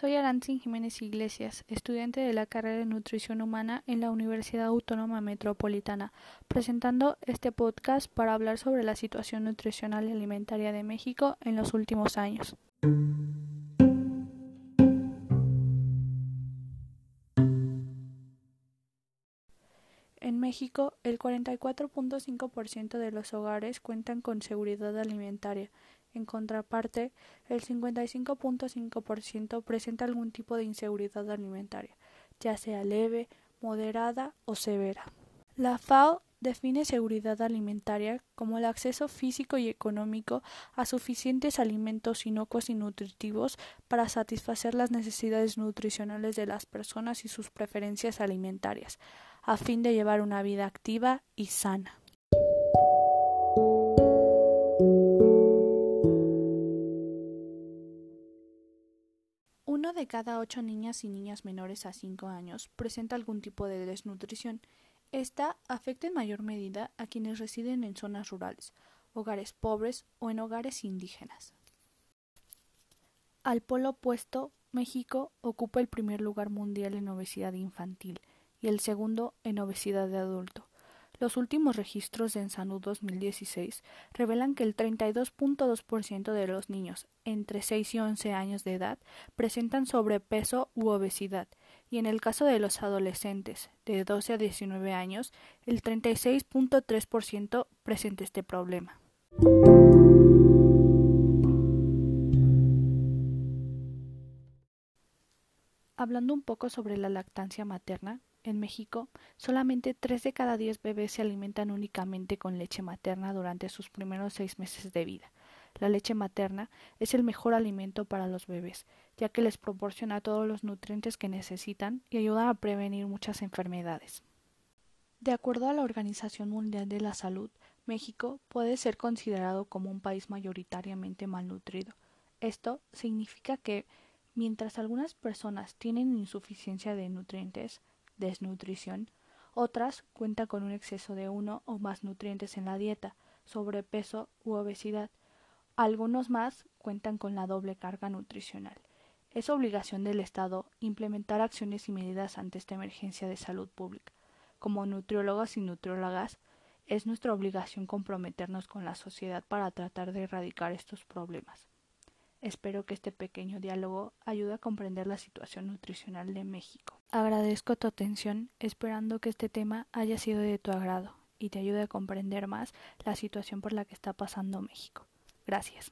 Francine Jiménez Iglesias, estudiante de la carrera de Nutrición Humana en la Universidad Autónoma Metropolitana, presentando este podcast para hablar sobre la situación nutricional y alimentaria de México en los últimos años. En México, el 44.5% de los hogares cuentan con seguridad alimentaria. En contraparte, el 55.5% presenta algún tipo de inseguridad alimentaria, ya sea leve, moderada o severa. La FAO define seguridad alimentaria como el acceso físico y económico a suficientes alimentos inocuos y nutritivos para satisfacer las necesidades nutricionales de las personas y sus preferencias alimentarias, a fin de llevar una vida activa y sana. Uno de cada ocho niñas y niñas menores a cinco años presenta algún tipo de desnutrición. Esta afecta en mayor medida a quienes residen en zonas rurales, hogares pobres o en hogares indígenas. Al polo opuesto, México ocupa el primer lugar mundial en obesidad infantil, y el segundo en obesidad de adulto. Los últimos registros de Ensanud 2016 revelan que el 32.2% de los niños entre 6 y 11 años de edad presentan sobrepeso u obesidad, y en el caso de los adolescentes de 12 a 19 años, el 36.3% presenta este problema. Hablando un poco sobre la lactancia materna, en México, solamente tres de cada diez bebés se alimentan únicamente con leche materna durante sus primeros seis meses de vida. La leche materna es el mejor alimento para los bebés, ya que les proporciona todos los nutrientes que necesitan y ayuda a prevenir muchas enfermedades. De acuerdo a la Organización Mundial de la Salud, México puede ser considerado como un país mayoritariamente malnutrido. Esto significa que, mientras algunas personas tienen insuficiencia de nutrientes, desnutrición, otras cuentan con un exceso de uno o más nutrientes en la dieta, sobrepeso u obesidad. Algunos más cuentan con la doble carga nutricional. Es obligación del Estado implementar acciones y medidas ante esta emergencia de salud pública. Como nutriólogos y nutriólogas, es nuestra obligación comprometernos con la sociedad para tratar de erradicar estos problemas. Espero que este pequeño diálogo ayude a comprender la situación nutricional de México. Agradezco tu atención, esperando que este tema haya sido de tu agrado y te ayude a comprender más la situación por la que está pasando México. Gracias.